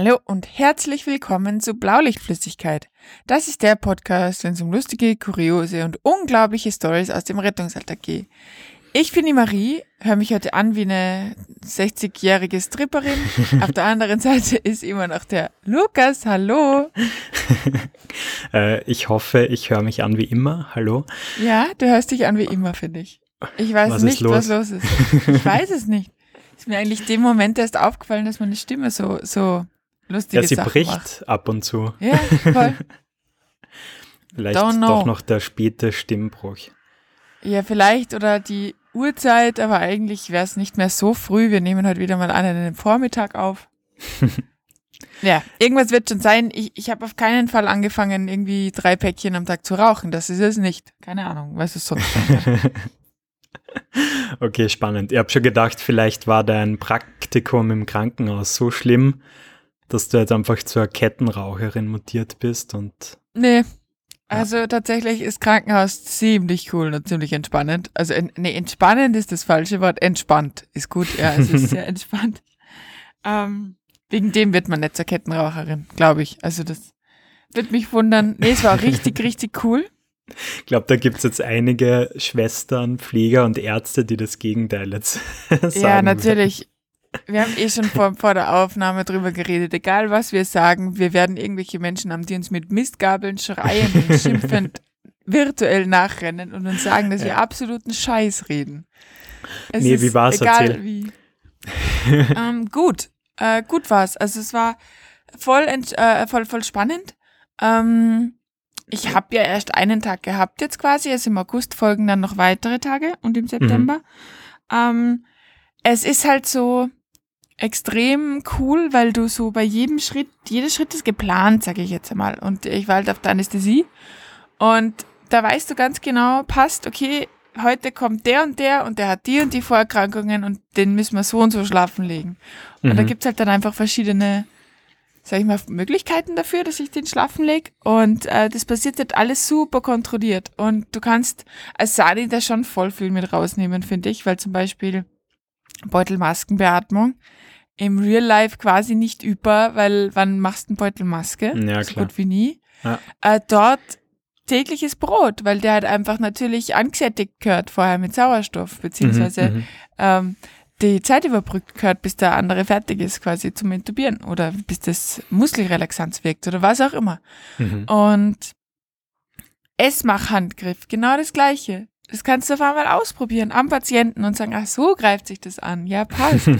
Hallo und herzlich willkommen zu Blaulichtflüssigkeit. Das ist der Podcast, wenn es um lustige, kuriose und unglaubliche Stories aus dem Rettungsalltag geht. Ich bin die Marie, höre mich heute an wie eine 60-jährige Stripperin. Auf der anderen Seite ist immer noch der Lukas. Hallo. äh, ich hoffe, ich höre mich an wie immer. Hallo. Ja, du hörst dich an wie immer, finde ich. Ich weiß was nicht, los? was los ist. Ich weiß es nicht. Ist mir eigentlich dem Moment erst aufgefallen, dass meine Stimme so, so lustige Ja, sie Sachen bricht macht. ab und zu. Ja, voll. Vielleicht doch noch der späte Stimmbruch. Ja, vielleicht oder die Uhrzeit, aber eigentlich wäre es nicht mehr so früh. Wir nehmen heute wieder mal an den Vormittag auf. ja, irgendwas wird schon sein. Ich, ich habe auf keinen Fall angefangen, irgendwie drei Päckchen am Tag zu rauchen. Das ist es nicht. Keine Ahnung, was es sonst Okay, spannend. Ich habe schon gedacht, vielleicht war dein Praktikum im Krankenhaus so schlimm, dass du jetzt einfach zur Kettenraucherin mutiert bist und. Nee, also tatsächlich ist Krankenhaus ziemlich cool und ziemlich entspannend. Also nee, entspannend ist das falsche Wort. Entspannt ist gut. Ja, es ist sehr entspannt. Ähm, wegen dem wird man nicht zur Kettenraucherin, glaube ich. Also das wird mich wundern. Nee, es war richtig, richtig cool. Ich glaube, da gibt es jetzt einige Schwestern, Pfleger und Ärzte, die das Gegenteil jetzt sagen. Ja, natürlich. Werden. Wir haben eh schon vor, vor der Aufnahme drüber geredet. Egal was wir sagen, wir werden irgendwelche Menschen haben, die uns mit Mistgabeln schreien und schimpfend virtuell nachrennen und uns sagen, dass wir absoluten Scheiß reden. Es nee, wie war's? Egal Erzähl. wie. ähm, gut, äh, gut war's. Also es war voll, äh, voll, voll spannend. Ähm, ich habe ja erst einen Tag gehabt jetzt quasi. Also im August folgen dann noch weitere Tage und im September. Mhm. Ähm, es ist halt so, extrem cool, weil du so bei jedem Schritt, jeder Schritt ist geplant, sage ich jetzt einmal. Und ich war halt auf der Anästhesie und da weißt du ganz genau, passt, okay, heute kommt der und der und der hat die und die Vorerkrankungen und den müssen wir so und so schlafen legen. Und mhm. da gibt's halt dann einfach verschiedene, sag ich mal, Möglichkeiten dafür, dass ich den schlafen leg. Und äh, das passiert halt alles super kontrolliert. Und du kannst als Sani da schon voll viel mit rausnehmen, finde ich, weil zum Beispiel Beutelmaskenbeatmung im Real Life quasi nicht über, weil wann machst du eine Beutelmaske? Ja, so klar. gut wie nie. Ja. Äh, dort tägliches Brot, weil der halt einfach natürlich angesättigt gehört vorher mit Sauerstoff, beziehungsweise mhm, mhm, ähm, die Zeit überbrückt gehört, bis der andere fertig ist, quasi zum Intubieren oder bis das Muskelrelaxanz wirkt oder was auch immer. Mhm. Und Essmachhandgriff, genau das gleiche. Das kannst du auf einmal ausprobieren am Patienten und sagen, ach so greift sich das an. Ja, passt.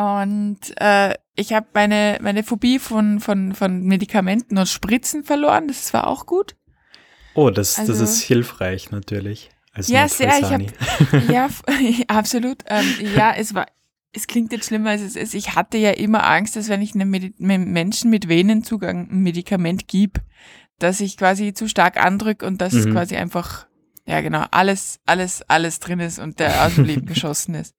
Und äh, ich habe meine, meine Phobie von, von, von Medikamenten und Spritzen verloren. Das war auch gut. Oh, das, also, das ist hilfreich natürlich. ja, sehr. Ich hab, ja, absolut. Ähm, ja, es war. Es klingt jetzt schlimmer, als es ist. Ich hatte ja immer Angst, dass wenn ich einem Medi Menschen mit Venenzugang ein Medikament gebe, dass ich quasi zu stark andrücke und dass mhm. quasi einfach ja, genau. Alles, alles, alles drin ist und der aus dem Leben geschossen ist.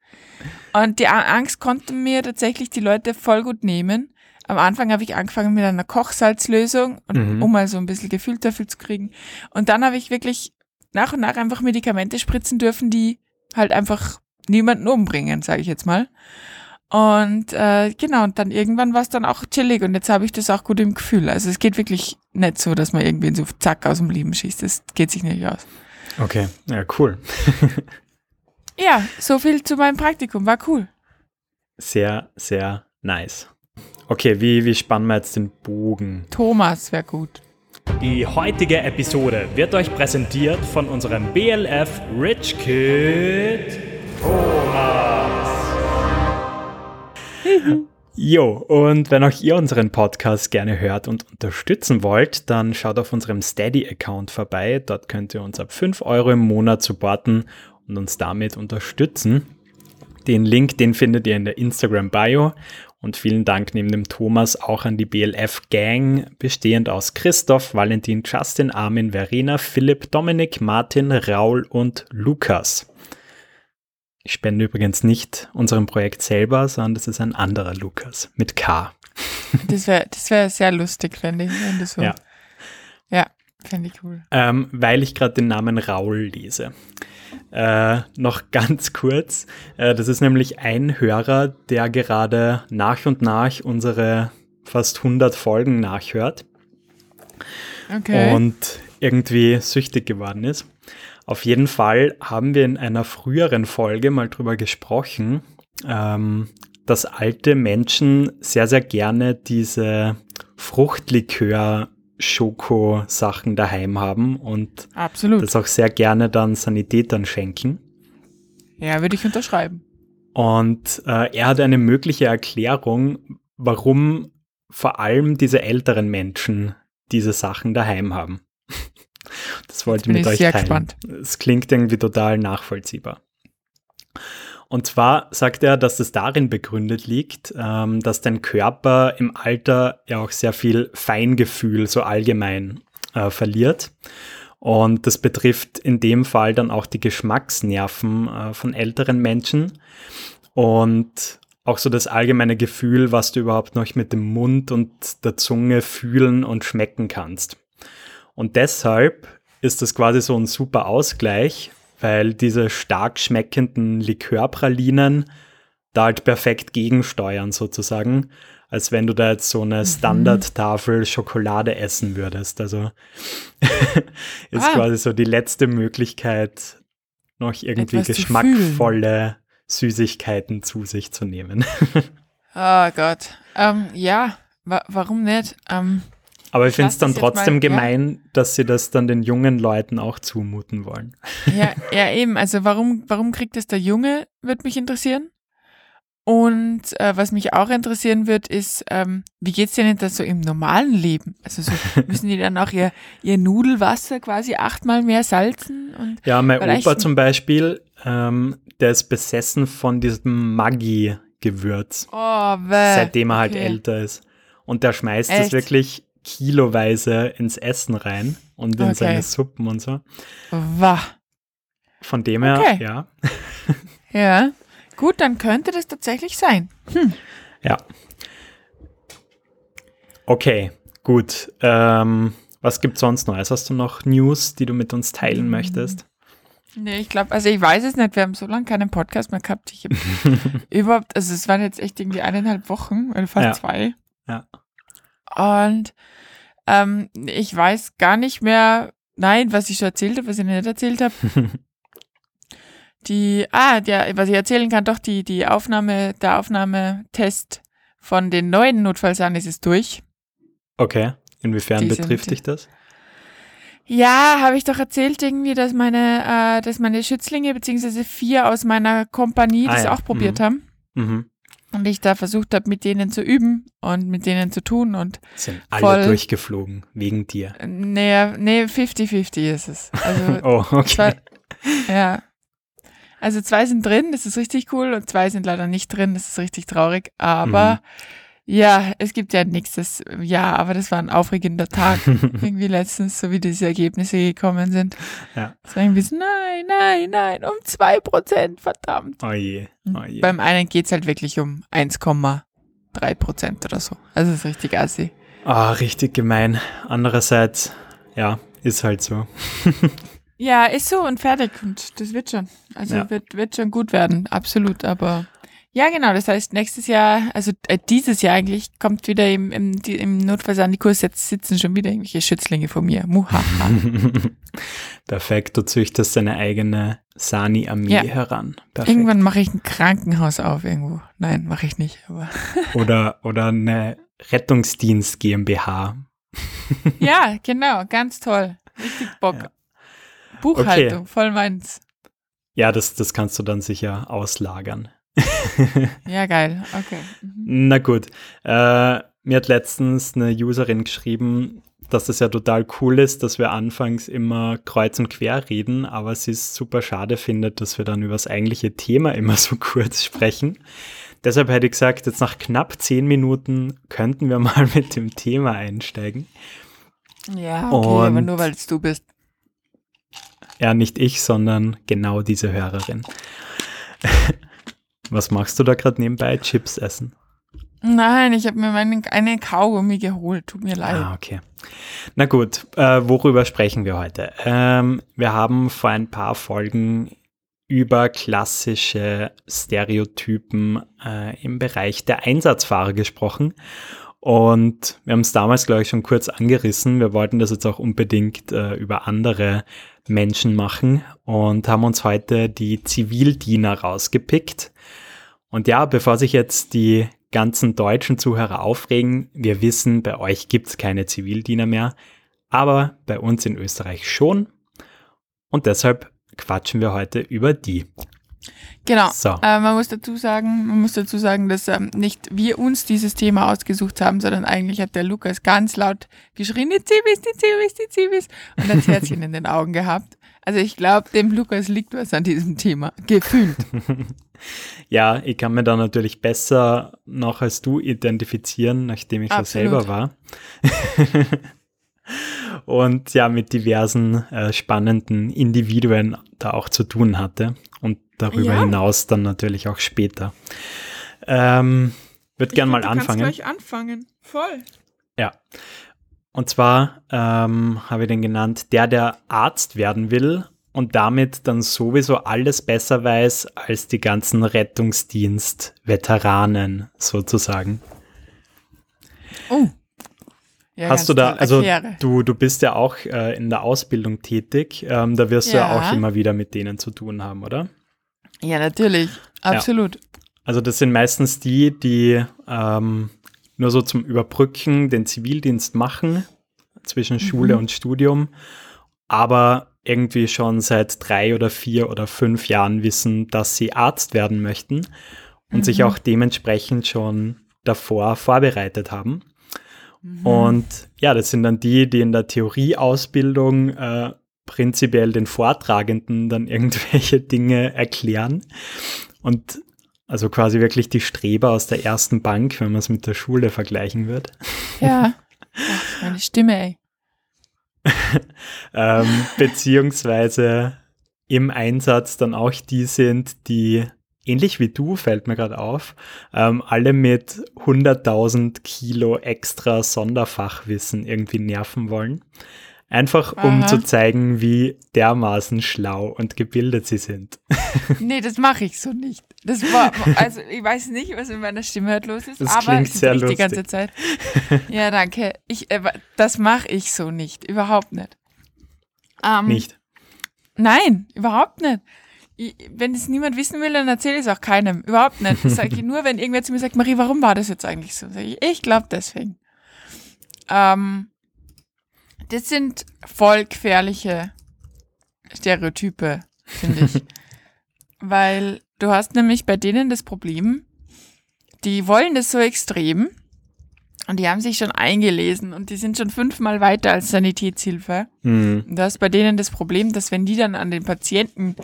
Und die Angst konnten mir tatsächlich die Leute voll gut nehmen. Am Anfang habe ich angefangen mit einer Kochsalzlösung, mhm. um mal so ein bisschen Gefühl dafür zu kriegen. Und dann habe ich wirklich nach und nach einfach Medikamente spritzen dürfen, die halt einfach niemanden umbringen, sage ich jetzt mal. Und äh, genau, und dann irgendwann war es dann auch chillig und jetzt habe ich das auch gut im Gefühl. Also es geht wirklich nicht so, dass man irgendwie so zack aus dem Leben schießt. Das geht sich nicht aus. Okay, ja, cool. ja, so viel zu meinem Praktikum, war cool. Sehr, sehr nice. Okay, wie, wie spannen wir jetzt den Bogen? Thomas wäre gut. Die heutige Episode wird euch präsentiert von unserem BLF Rich Kid Thomas. Jo, und wenn auch ihr unseren Podcast gerne hört und unterstützen wollt, dann schaut auf unserem Steady-Account vorbei. Dort könnt ihr uns ab 5 Euro im Monat supporten und uns damit unterstützen. Den Link, den findet ihr in der Instagram-Bio. Und vielen Dank neben dem Thomas auch an die BLF-Gang, bestehend aus Christoph, Valentin, Justin, Armin, Verena, Philipp, Dominik, Martin, Raul und Lukas. Ich spende übrigens nicht unserem Projekt selber, sondern das ist ein anderer Lukas mit K. Das wäre das wär sehr lustig, finde ich, wenn so. Ja. Ja. Finde ich cool. Ähm, weil ich gerade den Namen Raul lese. Äh, noch ganz kurz. Äh, das ist nämlich ein Hörer, der gerade nach und nach unsere fast 100 Folgen nachhört Okay. und irgendwie süchtig geworden ist. Auf jeden Fall haben wir in einer früheren Folge mal drüber gesprochen, ähm, dass alte Menschen sehr, sehr gerne diese Fruchtlikör-Schoko-Sachen daheim haben und Absolut. das auch sehr gerne dann Sanitätern schenken. ja, würde ich unterschreiben. Und äh, er hat eine mögliche Erklärung, warum vor allem diese älteren Menschen diese Sachen daheim haben. Das wollte ich mit euch sehr teilen. gespannt. Es klingt irgendwie total nachvollziehbar. Und zwar sagt er, dass es darin begründet liegt, ähm, dass dein Körper im Alter ja auch sehr viel Feingefühl so allgemein äh, verliert. Und das betrifft in dem Fall dann auch die Geschmacksnerven äh, von älteren Menschen und auch so das allgemeine Gefühl, was du überhaupt noch mit dem Mund und der Zunge fühlen und schmecken kannst. Und deshalb ist das quasi so ein super Ausgleich, weil diese stark schmeckenden Likörpralinen da halt perfekt gegensteuern sozusagen, als wenn du da jetzt so eine Standardtafel Schokolade essen würdest. Also ist Ah. quasi so die letzte Möglichkeit, noch irgendwie Etwas zu geschmackvolle Süßigkeiten zu sich zu nehmen. Oh Gott. Ähm, ja, wa warum nicht? Ähm, Aber ich finde es dann trotzdem mal- ja. gemein, dass sie das dann den jungen Leuten auch zumuten wollen. ja, ja, eben. Also warum, warum kriegt es der Junge, wird mich interessieren. Und äh, was mich auch interessieren wird, ist, ähm, wie geht's denen das so im normalen Leben? Also so, müssen die dann auch ihr, ihr Nudelwasser quasi achtmal mehr salzen? Und Ja, mein Opa zum Beispiel, ähm, der ist besessen von diesem Maggi-Gewürz, oh, seitdem er halt okay. älter ist. Und der schmeißt es wirklich kiloweise ins Essen rein und in Okay. seine Suppen und so. Wah. Von dem her, Okay. ja. Ja. Gut, dann könnte das tatsächlich sein. Ja. Okay, gut. Ähm, was gibt sonst noch? Hast du noch News, die du mit uns teilen Mm. möchtest? Nee, ich glaube, also ich weiß es nicht, wir haben so lange keinen Podcast mehr gehabt. Ich hab überhaupt, also es waren jetzt echt irgendwie eineinhalb Wochen oder fast Ja. zwei. Ja. Und ähm, ich weiß gar nicht mehr, nein, was ich schon erzählt habe, was ich nicht erzählt habe. Die, ah, der, was ich erzählen kann, doch die, die Aufnahme, der Aufnahmetest von den neuen Notfallsanis ist durch. Okay, inwiefern Die sind- betrifft dich das? Ja, habe ich doch erzählt irgendwie, dass meine, äh, dass meine Schützlinge beziehungsweise vier aus meiner Kompanie Ah das ja, auch probiert mhm. haben Mhm. Und ich da versucht habe, mit denen zu üben und mit denen zu tun und Sind alle Voll. durchgeflogen, wegen dir. nee, nee, 50-50 ist es. Also Oh, okay. zwei, ja. Also zwei sind drin, das ist richtig cool und zwei sind leider nicht drin, das ist richtig traurig. Aber Mhm. Ja, es gibt ja nächstes Jahr, aber das war ein aufregender Tag irgendwie letztens, so wie diese Ergebnisse gekommen sind. Ja. Es war irgendwie so, nein, nein, nein, um zwei Prozent, verdammt. Oh je, oh je. Beim einen geht's halt wirklich um 1,3 Prozent oder so. Also es ist richtig assi. Ah, richtig gemein. Andererseits, ja, ist halt so. Ja, ist so und fertig und das wird schon. Also Ja. wird, wird schon gut werden, absolut. Aber ja, genau, das heißt, nächstes Jahr, also äh, dieses Jahr eigentlich, kommt wieder im, im, die, im Notfallsanikus, jetzt sitzen schon wieder irgendwelche Schützlinge von mir. Muhaha. Perfekt, du züchtest deine eigene Sani-Armee Ja. heran. Perfekt. Irgendwann mache ich ein Krankenhaus auf irgendwo. Nein, mache ich nicht. Aber Oder, oder eine Rettungsdienst GmbH. ja, genau, ganz toll. Richtig Bock. Ja. Buchhaltung, voll meins. Ja, das, das kannst du dann sicher auslagern. Ja, geil. Okay. Mhm. Na gut. Äh, mir hat letztens eine Userin geschrieben, dass das ja total cool ist, dass wir anfangs immer kreuz und quer reden, aber sie es super schade findet, dass wir dann über das eigentliche Thema immer so kurz sprechen. Deshalb hätte ich gesagt, jetzt nach knapp zehn Minuten könnten wir mal mit dem Thema einsteigen. Ja, okay, aber Und- nur weil es du bist. Ja, nicht ich, sondern genau diese Hörerin. Was machst du da gerade nebenbei? Chips essen. Nein, ich habe mir meine, eine Kaugummi geholt. Tut mir leid. Ah, okay. Na gut, äh, worüber sprechen wir heute? Ähm, wir haben vor ein paar Folgen über klassische Stereotypen äh, im Bereich der Einsatzfahrer gesprochen. Und wir haben es damals, glaube ich, schon kurz angerissen. Wir wollten das jetzt auch unbedingt äh, über andere Menschen machen und haben uns heute die Zivildiener rausgepickt. Und ja, bevor sich jetzt die ganzen deutschen Zuhörer aufregen, wir wissen, bei euch gibt es keine Zivildiener mehr, aber bei uns in Österreich schon. Und deshalb quatschen wir heute über die. Genau. So. Äh, man muss dazu sagen, man muss dazu sagen, dass ähm, nicht wir uns dieses Thema ausgesucht haben, sondern eigentlich hat der Lukas ganz laut geschrien, die Zivis, die Zivis, die Zivis und das Herzchen in den Augen gehabt. Also ich glaube, dem Lukas liegt was an diesem Thema. Gefühlt. Ja, ich kann mir da natürlich besser noch als du identifizieren, nachdem ich so Absolut. selber war. Und ja, mit diversen äh, spannenden Individuen da auch zu tun hatte. Darüber Ja. hinaus dann natürlich auch später. Ähm, würde gern mal Du kannst anfangen. gleich anfangen. Voll. Ja. Und zwar ähm, habe ich den genannt, der, der Arzt werden will und damit dann sowieso alles besser weiß als die ganzen Rettungsdienst-Veteranen sozusagen. Oh. Ja, Hast du da, also Erkläre. du, du bist ja auch äh, in der Ausbildung tätig, ähm, da wirst du ja Ja. auch immer wieder mit denen zu tun haben, oder? Ja, natürlich. Absolut. Also das sind meistens die, die ähm, nur so zum Überbrücken den Zivildienst machen zwischen Schule Mhm. und Studium, aber irgendwie schon seit drei oder vier oder fünf Jahren wissen, dass sie Arzt werden möchten und sich Mhm. auch dementsprechend schon davor vorbereitet haben. Mhm. Und ja, das sind dann die, die in der Theorieausbildung äh, prinzipiell den Vortragenden dann irgendwelche Dinge erklären. Und also quasi wirklich die Streber aus der ersten Bank, wenn man es mit der Schule vergleichen wird. Ja. Ach, meine Stimme, ey. Ähm, beziehungsweise im Einsatz dann auch die sind, die ähnlich wie du, fällt mir gerade auf, ähm, alle mit 100.000 Kilo extra Sonderfachwissen irgendwie nerven wollen. Einfach um Aha. zu zeigen, wie dermaßen schlau und gebildet sie sind. Nee, das mache ich so nicht. Das war, also ich weiß nicht, was mit meiner Stimme halt los ist, Das aber klingt sehr ist die lustig. ganze Zeit. Ja, danke. Ich, äh, das mache ich so nicht. Überhaupt nicht. Ähm, Nicht. Nein, überhaupt nicht. Ich, wenn es niemand wissen will, dann erzähle ich es auch keinem. Überhaupt nicht. Das sage ich nur, wenn irgendwer zu mir sagt, Marie, warum war das jetzt eigentlich so? Sag ich, ich glaube deswegen. Ähm, das sind voll gefährliche Stereotype, finde ich. Weil du hast nämlich bei denen das Problem, die wollen das so extrem und die haben sich schon eingelesen und die sind schon fünfmal weiter als Sanitätshilfe. Hm. Und Du hast bei denen das Problem, dass wenn die dann an den Patienten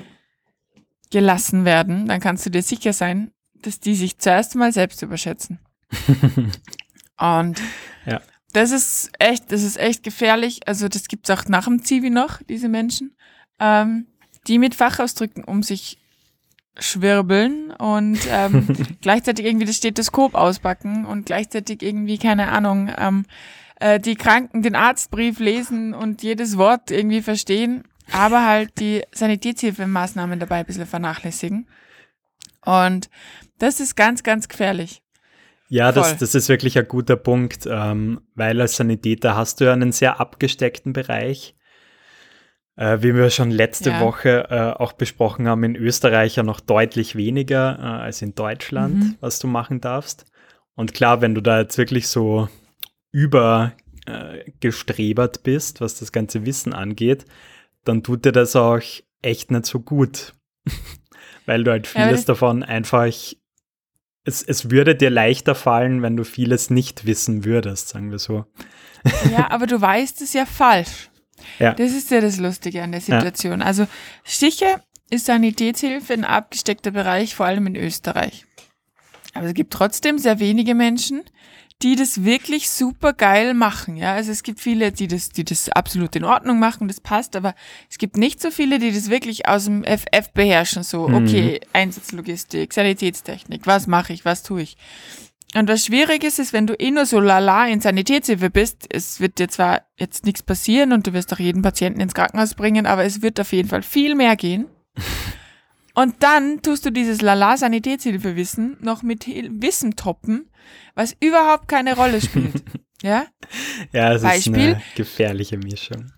gelassen werden, dann kannst du dir sicher sein, dass die sich zuerst mal selbst überschätzen. Und Ja. Das ist echt, das ist echt gefährlich. Also das gibt's auch nach dem Zivi noch, diese Menschen, ähm, die mit Fachausdrücken um sich schwirbeln und ähm, gleichzeitig irgendwie das Stethoskop auspacken und gleichzeitig irgendwie, keine Ahnung, ähm, äh, die Kranken den Arztbrief lesen und jedes Wort irgendwie verstehen, aber halt die Sanitätshilfemaßnahmen dabei ein bisschen vernachlässigen. Und das ist ganz, ganz gefährlich. Ja, das, Voll. das ist wirklich ein guter Punkt, ähm, weil als Sanitäter hast du ja einen sehr abgesteckten Bereich. Äh, wie wir schon letzte Ja. Woche äh, auch besprochen haben, in Österreich ja noch deutlich weniger äh, als in Deutschland, Mhm. was du machen darfst. Und klar, wenn du da jetzt wirklich so übergestrebert äh, bist, was das ganze Wissen angeht, dann tut dir das auch echt nicht so gut. weil du halt Ja, vieles das- davon einfach es, es würde dir leichter fallen, wenn du vieles nicht wissen würdest, sagen wir so. Ja, aber du weißt es ja falsch. Ja. Das ist ja das Lustige an der Situation. Also sicher ist Sanitätshilfe ein abgesteckter Bereich, vor allem in Österreich. Aber es gibt trotzdem sehr wenige Menschen, die das wirklich super geil machen. Ja, also es gibt viele, die das, die das absolut in Ordnung machen, das passt, aber es gibt nicht so viele, die das wirklich aus dem FF beherrschen. So, Mhm. okay, Einsatzlogistik, Sanitätstechnik, was mache ich, was tue ich? Und was schwierig ist, ist, wenn du eh nur so lala in Sanitätshilfe bist, es wird dir zwar jetzt nichts passieren und du wirst auch jeden Patienten ins Krankenhaus bringen, aber es wird auf jeden Fall viel mehr gehen. Und dann tust du dieses lala Sanitätshilfewissen noch mit Wissen toppen, was überhaupt keine Rolle spielt. ja? Ja, es Beispiel. ist eine gefährliche Mischung.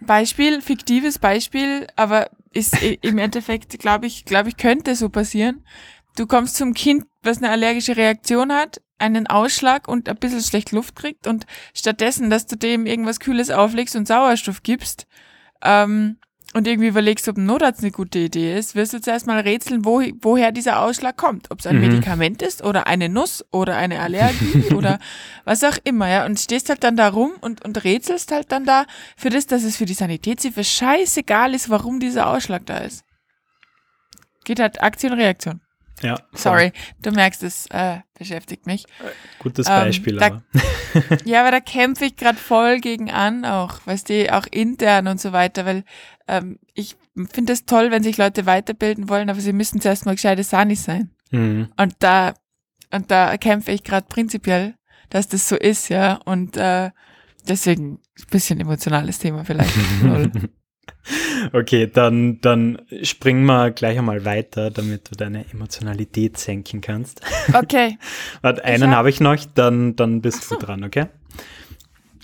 Beispiel, fiktives Beispiel, aber ist im Endeffekt, glaube ich, glaube ich, könnte so passieren. Du kommst zum Kind, was eine allergische Reaktion hat, einen Ausschlag und ein bisschen schlecht Luft kriegt und stattdessen, dass du dem irgendwas Kühles auflegst und Sauerstoff gibst, ähm, und irgendwie überlegst, ob ein Notarzt eine gute Idee ist, wirst du zuerst mal rätseln, wo, woher dieser Ausschlag kommt. Ob es ein Mhm. Medikament ist oder eine Nuss oder eine Allergie oder was auch immer, ja. Und stehst halt dann da rum und, und rätselst halt dann da für das, dass es für die Sanitätshilfe scheißegal ist, warum dieser Ausschlag da ist. Geht halt Aktion, Reaktion. Ja. Sorry, du merkst, es äh, beschäftigt mich. Gutes Ähm, Beispiel, da- aber. Ja, aber da kämpfe ich gerade voll gegen an, auch, weißt du, auch intern und so weiter, weil ähm, ich finde es toll, wenn sich Leute weiterbilden wollen, aber sie müssen zuerst mal gescheite Sanis sein. Mhm. Und da, und da kämpfe ich gerade prinzipiell, dass das so ist, ja. Und äh, deswegen ein bisschen emotionales Thema vielleicht. Okay, dann, dann springen wir gleich einmal weiter, damit du deine Emotionalität senken kannst. Okay. Warte, einen hab- habe ich noch, dann, dann bist du dran, okay?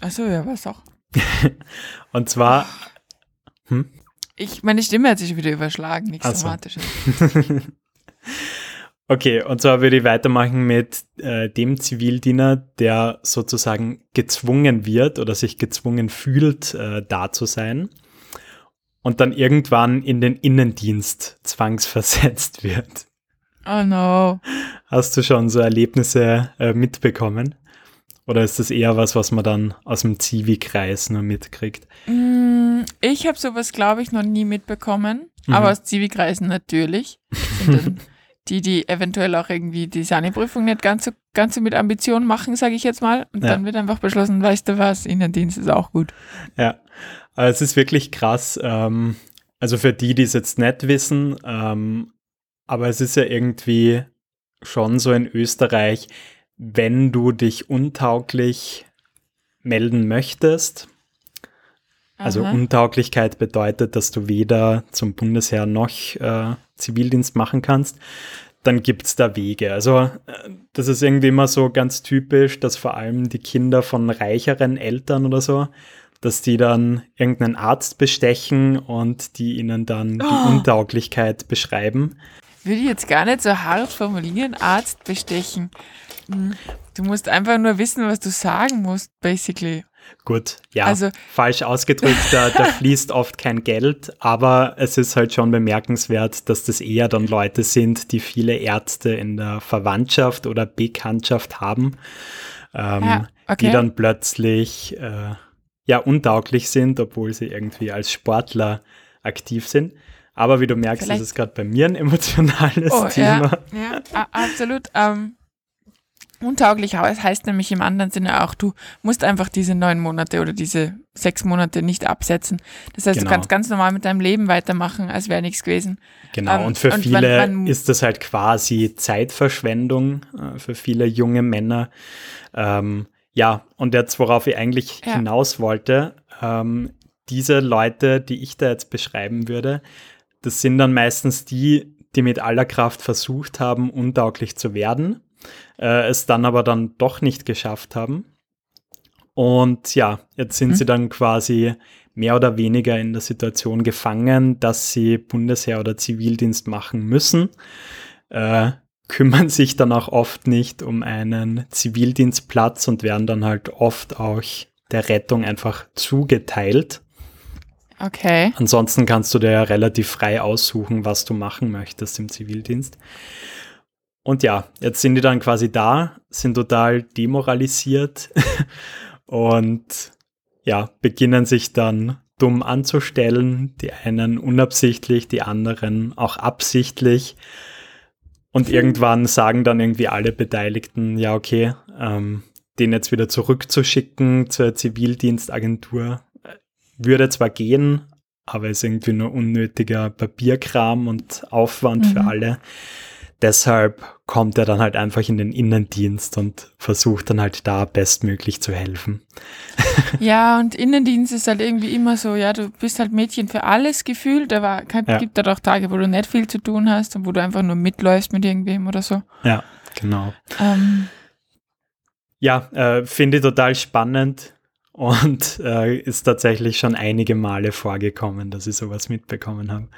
Achso, ja, was auch. Und zwar, Ich, meine Stimme hat sich wieder überschlagen, nichts Ach so. Dramatisches. okay, und zwar würde ich weitermachen mit äh, dem Zivildiener, der sozusagen gezwungen wird oder sich gezwungen fühlt, äh, da zu sein und dann irgendwann in den Innendienst zwangsversetzt wird. Oh no. Hast du schon so Erlebnisse äh, mitbekommen? Oder ist das eher was, was man dann aus dem Zivi-Kreis nur mitkriegt? Mm, Ich habe sowas, glaube ich, noch nie mitbekommen. Mhm. Aber aus Zivilkreisen natürlich. Die, die eventuell auch irgendwie die Sani-Prüfung nicht ganz so, ganz so mit Ambition machen, sage ich jetzt mal. Und Ja. dann wird einfach beschlossen, weißt du was, Innendienst ist auch gut. Ja, aber es ist wirklich krass. Ähm, also für die, die es jetzt nicht wissen, ähm, aber es ist ja irgendwie schon so in Österreich, wenn du dich untauglich melden möchtest, also Aha. Untauglichkeit bedeutet, dass du weder zum Bundesheer noch äh, Zivildienst machen kannst, dann gibt es da Wege. Also äh, das ist irgendwie immer so ganz typisch, dass vor allem die Kinder von reicheren Eltern oder so, dass die dann irgendeinen Arzt bestechen und die ihnen dann die Oh. Untauglichkeit beschreiben. Würde ich jetzt gar nicht so hart formulieren, Arzt bestechen. Hm, Du musst einfach nur wissen, was du sagen musst, basically. Gut, ja, Also- falsch ausgedrückt, da, da fließt oft kein Geld, aber es ist halt schon bemerkenswert, dass das eher dann Leute sind, die viele Ärzte in der Verwandtschaft oder Bekanntschaft haben, ähm, Ja, okay. die dann plötzlich äh, ja untauglich sind, obwohl sie irgendwie als Sportler aktiv sind. Aber wie du merkst, Vielleicht- ist es gerade bei mir ein emotionales Oh, Thema. ja, ja, absolut. Ähm, untauglich aber es heißt nämlich im anderen Sinne auch, du musst einfach diese neun Monate oder diese sechs Monate nicht absetzen. Das heißt, Genau. du kannst ganz normal mit deinem Leben weitermachen, als wäre nichts gewesen. Genau, Ähm, und für und viele man- man- ist das halt quasi Zeitverschwendung, äh, für viele junge Männer. Ähm, ja, und jetzt, worauf ich eigentlich Ja. hinaus wollte, ähm, diese Leute, die ich da jetzt beschreiben würde, das sind dann meistens die, die mit aller Kraft versucht haben, untauglich zu werden, äh, es dann aber dann doch nicht geschafft haben. Und ja, jetzt sind Mhm. sie dann quasi mehr oder weniger in der Situation gefangen, dass sie Bundesheer oder Zivildienst machen müssen, äh, kümmern sich dann auch oft nicht um einen Zivildienstplatz und werden dann halt oft auch der Rettung einfach zugeteilt. Okay. Ansonsten kannst du dir ja relativ frei aussuchen, was du machen möchtest im Zivildienst. Und ja, jetzt sind die dann quasi da, sind total demoralisiert und ja, beginnen sich dann dumm anzustellen, die einen unabsichtlich, die anderen auch absichtlich. Und irgendwann sagen dann irgendwie alle Beteiligten, ja, okay, ähm, den jetzt wieder zurückzuschicken zur Zivildienstagentur äh, würde zwar gehen, aber ist irgendwie nur unnötiger Papierkram und Aufwand für Mhm. alle. Deshalb kommt er dann halt einfach in den Innendienst und versucht dann halt da bestmöglich zu helfen. Ja, und Innendienst ist halt irgendwie immer so, ja, du bist halt Mädchen für alles gefühlt, aber es Ja. gibt halt auch Tage, wo du nicht viel zu tun hast und wo du einfach nur mitläufst mit irgendwem oder so. Ja, genau. Ähm, Ja, äh, finde ich total spannend und äh, ist tatsächlich schon einige Male vorgekommen, dass ich sowas mitbekommen habe.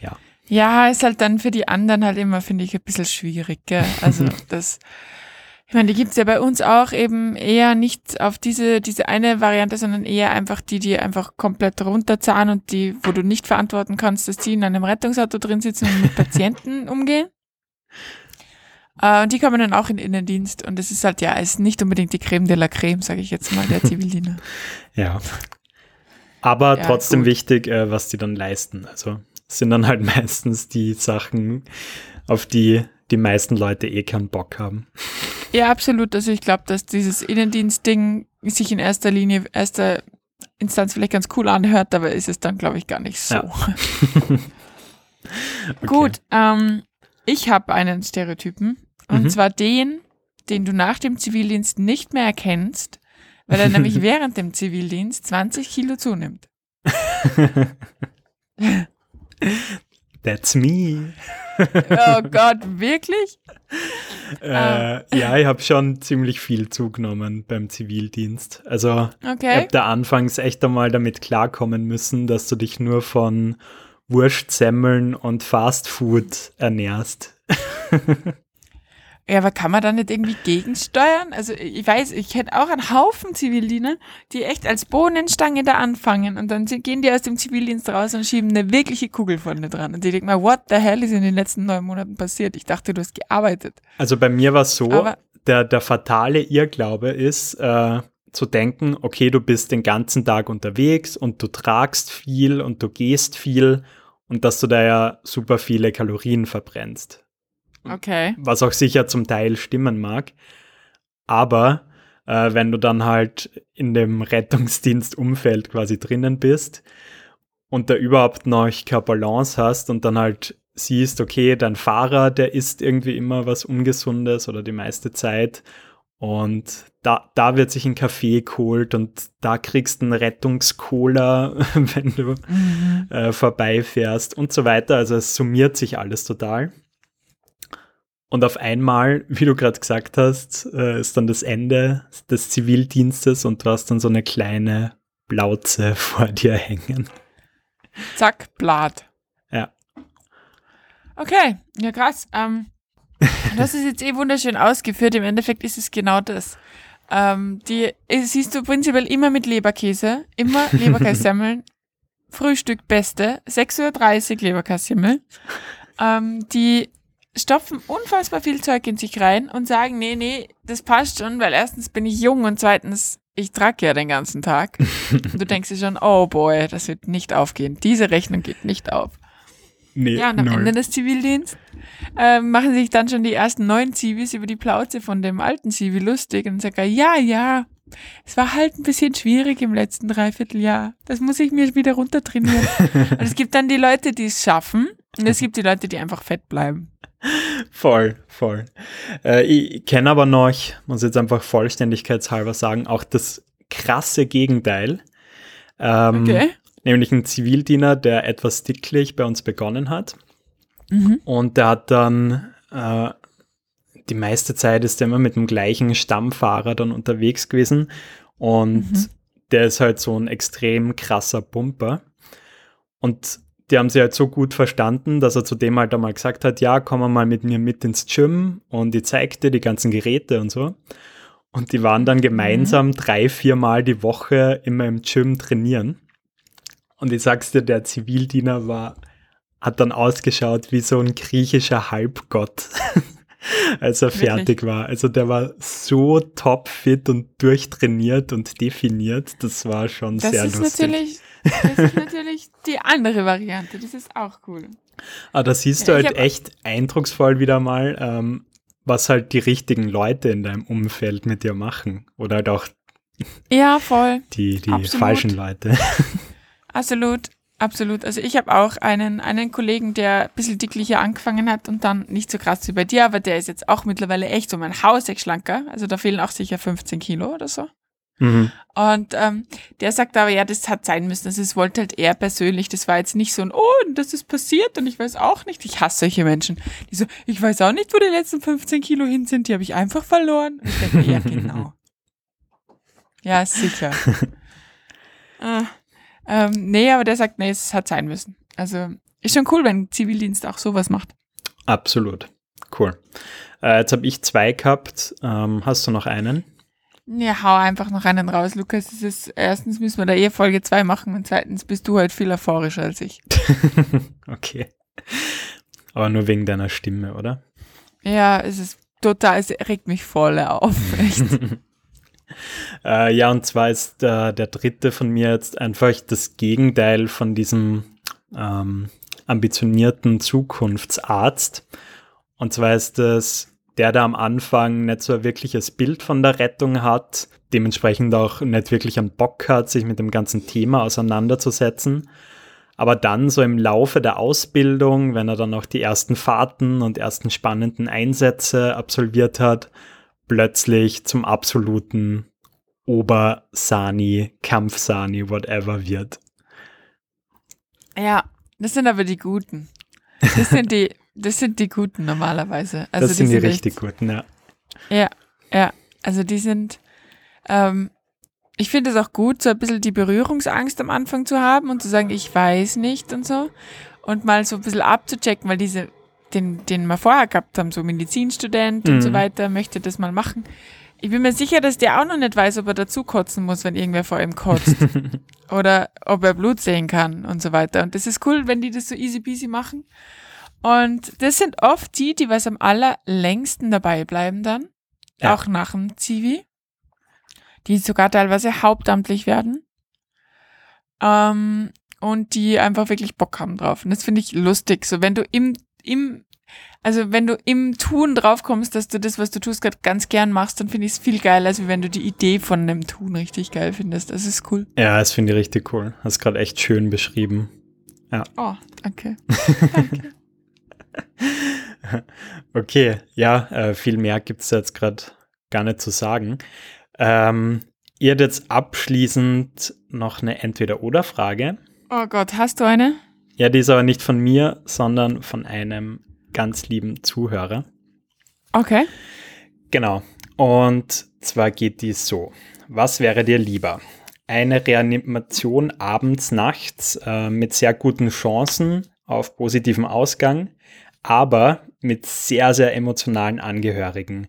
ja, ist halt dann für die anderen halt immer, finde ich, ein bisschen schwierig. Gell? Also das, ich meine, die gibt's ja bei uns auch eben eher nicht auf diese, diese eine Variante, sondern eher einfach die, die einfach komplett runterzahlen und die, wo du nicht verantworten kannst, dass die in einem Rettungsauto drin sitzen und mit Patienten umgehen. Äh, und die kommen dann auch in den Innendienst und das ist halt, ja, ist nicht unbedingt die Creme de la Creme, sage ich jetzt mal, der Zivildiener. Ja. Aber Ja, trotzdem gut. wichtig, äh, was die dann leisten. Also es sind dann halt meistens die Sachen, auf die die meisten Leute eh keinen Bock haben. Ja, absolut. Also ich glaube, dass dieses Innendienst-Ding sich in erster Linie, erster Instanz vielleicht ganz cool anhört, aber ist es dann, glaube ich, gar nicht so. Ja. Okay. Gut, ähm, ich habe einen Stereotypen und Mhm. zwar den, den du nach dem Zivildienst nicht mehr erkennst, weil er nämlich während dem Zivildienst 20 Kilo zunimmt. That's me. Oh Gott, wirklich? Äh, ja, ich habe schon ziemlich viel zugenommen beim Zivildienst. Also ich Okay. habe da anfangs echt einmal damit klarkommen müssen, dass du dich nur von Wurstsemmeln und Fastfood ernährst. Ja, aber kann man da nicht irgendwie gegensteuern? Also ich weiß, ich hätte auch einen Haufen Zivildiener, die echt als Bohnenstange da anfangen und dann gehen die aus dem Zivildienst raus und schieben eine wirkliche Kugel vorne dran. Und die denken mal, what the hell ist in den letzten neun Monaten passiert? Ich dachte, du hast gearbeitet. Also bei mir war es so, Aber- der, der fatale Irrglaube ist, äh, zu denken, okay, du bist den ganzen Tag unterwegs und du tragst viel und du gehst viel und dass du da ja super viele Kalorien verbrennst. Okay. was auch sicher zum Teil stimmen mag. Aber äh, wenn du dann halt in dem Rettungsdienstumfeld quasi drinnen bist und da überhaupt noch keine Balance hast und dann halt siehst, okay, dein Fahrer, der isst irgendwie immer was Ungesundes oder die meiste Zeit und da, da wird sich ein Kaffee geholt und da kriegst du einen Rettungscola, wenn du Mhm. äh, vorbeifährst und so weiter. Also es summiert sich alles total. Und auf einmal, wie du gerade gesagt hast, äh, ist dann das Ende des Zivildienstes und du hast dann so eine kleine Blauze vor dir hängen. Zack, Blatt. Ja. Okay, ja krass. Ähm, das ist jetzt eh wunderschön ausgeführt. Im Endeffekt ist es genau das. Ähm, die äh, siehst du prinzipiell immer mit Leberkäse, immer Leberkässemmeln, Frühstück beste, 6.30 Uhr Leberkässemmel. Ähm, die stopfen unfassbar viel Zeug in sich rein und sagen, nee, nee, das passt schon, weil erstens bin ich jung und zweitens, ich trage ja den ganzen Tag. und du denkst dir schon, oh boy, das wird nicht aufgehen. Diese Rechnung geht nicht auf. Nee, Ja, und am Ende des Zivildienstes ähm, machen sich dann schon die ersten neun Zivis über die Plauze von dem alten Zivi lustig und sagen, ja, ja, es war halt ein bisschen schwierig im letzten Dreivierteljahr. Das muss ich mir wieder runtertrainieren. und es gibt dann die Leute, die es schaffen und es gibt die Leute, die einfach fett bleiben. Voll, voll. Äh, ich kenne aber noch, muss jetzt einfach vollständigkeitshalber sagen, auch das krasse Gegenteil. Ähm, Okay. Nämlich ein Zivildiener, der etwas dicklich bei uns begonnen hat. Mhm. Und der hat dann äh, die meiste Zeit ist er immer mit dem gleichen Stammfahrer dann unterwegs gewesen. Und Mhm. der ist halt so ein extrem krasser Pumper. Und die haben sie halt so gut verstanden, dass er zu dem halt einmal gesagt hat, ja, komm mal mit mir mit ins Gym und ich zeig dir die ganzen Geräte und so. Und die waren dann gemeinsam drei, vier Mal die Woche immer im Gym trainieren. Und ich sag's dir, der Zivildiener war, hat dann ausgeschaut wie so ein griechischer Halbgott, als er Wirklich? fertig war. Also der war so topfit und durchtrainiert und definiert. Das war schon Das sehr ist lustig. natürlich, das ist natürlich die andere Variante. Das ist auch cool. Aber da siehst Ja, du halt echt eindrucksvoll wieder mal, ähm, was halt die richtigen Leute in deinem Umfeld mit dir machen. Oder halt auch Ja, voll. die, die Absolut. falschen Leute. Absolut. Absolut. Also ich habe auch einen, einen Kollegen, der ein bisschen dicklicher angefangen hat und dann nicht so krass wie bei dir, aber der ist jetzt auch mittlerweile echt um ein Hauseck schlanker. Also da fehlen auch sicher 15 Kilo oder so. Mhm. Und ähm, der sagt aber, ja, das hat sein müssen. Also es wollte halt er persönlich. Das war jetzt nicht so ein, oh, das ist passiert und ich weiß auch nicht. Ich hasse solche Menschen. Die so, ich weiß auch nicht, wo die letzten 15 Kilo hin sind. Die habe ich einfach verloren. Und ich denke, ja, genau. Ja, sicher. äh, ähm, nee, aber der sagt, nee, es hat sein müssen. Also ist schon cool, wenn Zivildienst auch sowas macht. Absolut. Cool. Äh, jetzt habe ich zwei gehabt. Ähm, hast du noch einen? Ja, hau einfach noch einen raus, Lukas. Es ist, erstens müssen wir da eh Folge 2 machen und zweitens bist du halt viel euphorischer als ich. okay. Aber nur wegen deiner Stimme, oder? Ja, es ist total, es regt mich voll auf. Echt. äh, ja, und zwar ist äh, der dritte von mir jetzt einfach das Gegenteil von diesem ähm, ambitionierten Zukunftsarzt. Und zwar ist das der da am Anfang nicht so ein wirkliches Bild von der Rettung hat, dementsprechend auch nicht wirklich einen Bock hat, sich mit dem ganzen Thema auseinanderzusetzen. Aber dann so im Laufe der Ausbildung, wenn er dann auch die ersten Fahrten und ersten spannenden Einsätze absolviert hat, plötzlich zum absoluten Obersani, Kampfsani, whatever wird. Ja, das sind aber die Guten. Das sind die, das sind die Guten normalerweise. Also das sind die, sind richtig echt, Guten, ja. Ja, ja. Also die sind, ähm, ich finde es auch gut, so ein bisschen die Berührungsangst am Anfang zu haben und zu sagen, ich weiß nicht und so. Und mal so ein bisschen abzuchecken, weil diese, den, den wir vorher gehabt haben, so Medizinstudent mhm. und so mhm. weiter, möchte das mal machen. Ich bin mir sicher, dass der auch noch nicht weiß, ob er dazu kotzen muss, wenn irgendwer vor ihm kotzt. Oder ob er Blut sehen kann und so weiter. Und das ist cool, wenn die das so easy peasy machen. Und das sind oft die, die was am allerlängsten dabei bleiben dann. Ja. Auch nach dem Zivi. Die sogar teilweise hauptamtlich werden. Ähm, und die einfach wirklich Bock haben drauf. Und das finde ich lustig. So, wenn du im, im, also wenn du im Tun draufkommst, dass du das, was du tust, gerade ganz gern machst, dann finde ich es viel geiler, als wenn du die Idee von dem Tun richtig geil findest. Das ist cool. Ja, das finde ich richtig cool. Hast gerade echt schön beschrieben. Ja. Oh, danke. danke. okay, ja, äh, viel mehr gibt es jetzt gerade gar nicht zu sagen. Ähm, ihr habt jetzt abschließend noch eine Entweder-Oder-Frage. Oh Gott, hast du eine? Ja, die ist aber nicht von mir, sondern von einem ganz lieben Zuhörer. Okay. Genau. Und zwar geht die so. Was wäre dir lieber? Eine Reanimation abends, nachts äh, mit sehr guten Chancen auf positiven Ausgang aber mit sehr, sehr emotionalen Angehörigen.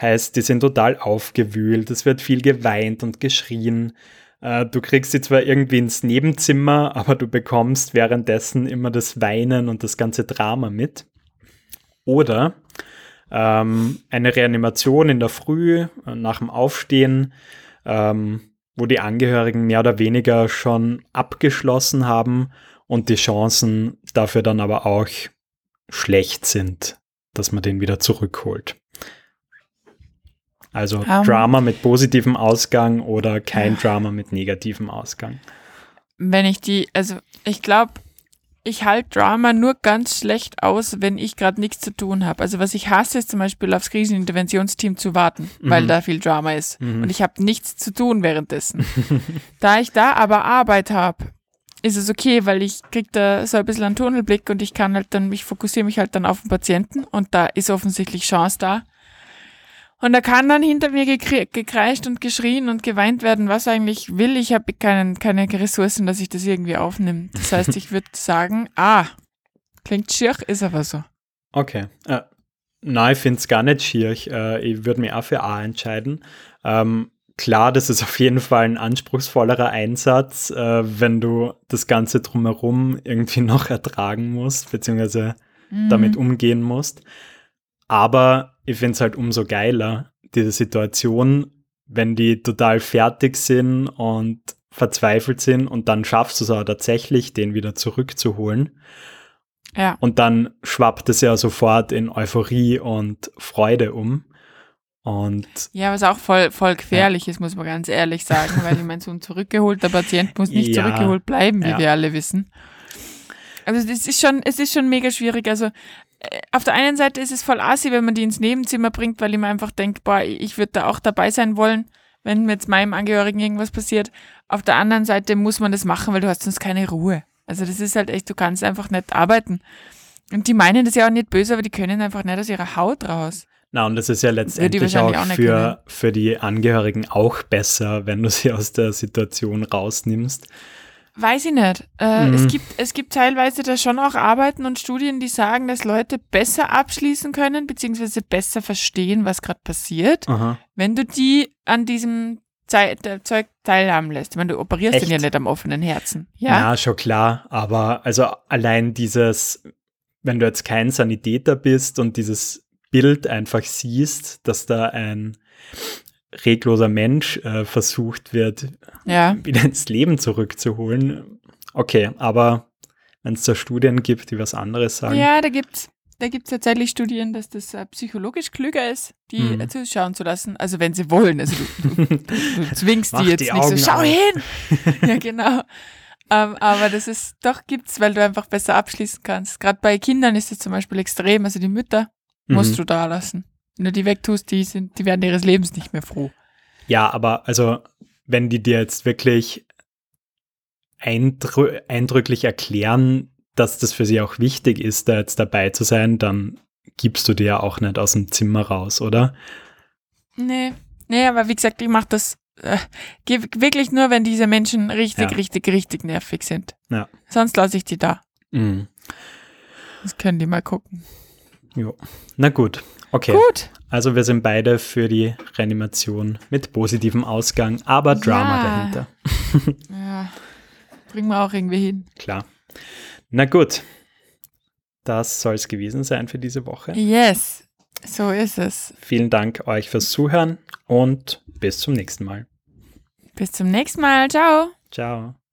Heißt, die sind total aufgewühlt, es wird viel geweint und geschrien. Äh, du kriegst sie zwar irgendwie ins Nebenzimmer, aber du bekommst währenddessen immer das Weinen und das ganze Drama mit. Oder ähm, eine Reanimation in der Früh äh, nach dem Aufstehen, ähm, wo die Angehörigen mehr oder weniger schon abgeschlossen haben und die Chancen dafür dann aber auch schlecht sind, dass man den wieder zurückholt. Also um, ähm. Drama mit positivem Ausgang oder kein. Drama mit negativem Ausgang. Wenn ich die, also ich glaube, ich halte Drama nur ganz schlecht aus, wenn ich gerade nichts zu tun habe. Also was ich hasse, ist zum Beispiel aufs Kriseninterventionsteam zu warten, mhm. weil da viel Drama ist. Mhm. Und ich habe nichts zu tun währenddessen. da ich da aber Arbeit habe, ist es okay, weil ich krieg da so ein bisschen einen Tunnelblick und ich kann halt dann, ich fokussiere mich halt dann auf den Patienten und da ist offensichtlich Chance da. Und da kann dann hinter mir gekreischt und geschrien und geweint werden, was eigentlich will. Ich habe keinen, keine Ressourcen, dass ich das irgendwie aufnehme. Das heißt, ich würde sagen, ah, klingt schier, ist aber so. Okay. Äh, nein, ich finde es gar nicht schier. Äh, ich würde mich auch für A entscheiden. Ähm, klar, das ist auf jeden Fall ein anspruchsvollerer Einsatz, äh, wenn du das Ganze drumherum irgendwie noch ertragen musst, beziehungsweise mhm. damit umgehen musst. Aber ich finde es halt umso geiler, diese Situation, wenn die total fertig sind und verzweifelt sind und dann schaffst du es aber tatsächlich, den wieder zurückzuholen. Ja. Und dann schwappt es ja sofort in Euphorie und Freude um. Und Ja, was auch voll, voll gefährlich ist, muss man ganz ehrlich sagen, weil ich meine, so ein zurückgeholter Patient muss nicht Ja. zurückgeholt bleiben, wie Ja. wir alle wissen. Also das ist schon, es ist schon mega schwierig. Also auf der einen Seite ist es voll assi, wenn man die ins Nebenzimmer bringt, weil ich mir einfach denke, boah, ich würde da auch dabei sein wollen, wenn mit meinem Angehörigen irgendwas passiert. Auf der anderen Seite muss man das machen, weil du hast sonst keine Ruhe. Also das ist halt echt, du kannst einfach nicht arbeiten. Und die meinen das ja auch nicht böse, aber die können einfach nicht aus ihrer Haut raus. na, und das ist ja letztendlich auch, auch für, für die Angehörigen auch besser, wenn du sie aus der Situation rausnimmst. Weiß ich nicht. Äh, Mhm. es, gibt, es gibt teilweise da schon auch Arbeiten und Studien, die sagen, dass Leute besser abschließen können, beziehungsweise besser verstehen, was gerade passiert, Aha. wenn du die an diesem der Zeug teilhaben lässt. Ich meine, du operierst den Echt? ja nicht am offenen Herzen. Ja. Ja, schon klar. Aber also allein dieses, wenn du jetzt kein Sanitäter bist und dieses Bild einfach siehst, dass da ein regloser Mensch äh, versucht wird, Ja. wieder ins Leben zurückzuholen. Okay, aber wenn es da Studien gibt, die was anderes sagen. Ja, da gibt's da gibt's tatsächlich Studien, dass das äh, psychologisch klüger ist, die Mhm. äh, zuschauen zu lassen. Also wenn sie wollen. Also du, du, du zwingst die jetzt die nicht Augen so, schau auf. hin! ja, genau. Ähm, aber das ist, doch gibt's, weil du einfach besser abschließen kannst. Gerade bei Kindern ist es zum Beispiel extrem. Also die Mütter musst Mhm. du da lassen. Wenn du die wegtust, die sind, die werden ihres Lebens nicht mehr froh. Ja, aber also, wenn die dir jetzt wirklich eindrü eindrücklich erklären, dass das für sie auch wichtig ist, da jetzt dabei zu sein, dann gibst du dir ja auch nicht aus dem Zimmer raus, oder? Nee. Nee, aber wie gesagt, ich mache das äh, wirklich nur, wenn diese Menschen richtig, Ja. richtig, richtig nervig sind. Ja. Sonst lasse ich die da. Mhm. Das können die mal gucken. Jo. Na gut. Okay. Gut. Also wir sind beide für die Reanimation mit positivem Ausgang, aber Drama Ja. dahinter. Ja. Bringen wir auch irgendwie hin. Klar. Na gut. Das soll es gewesen sein für diese Woche. Yes. So ist es. Vielen Dank euch fürs Zuhören und bis zum nächsten Mal. Bis zum nächsten Mal. Ciao. Ciao.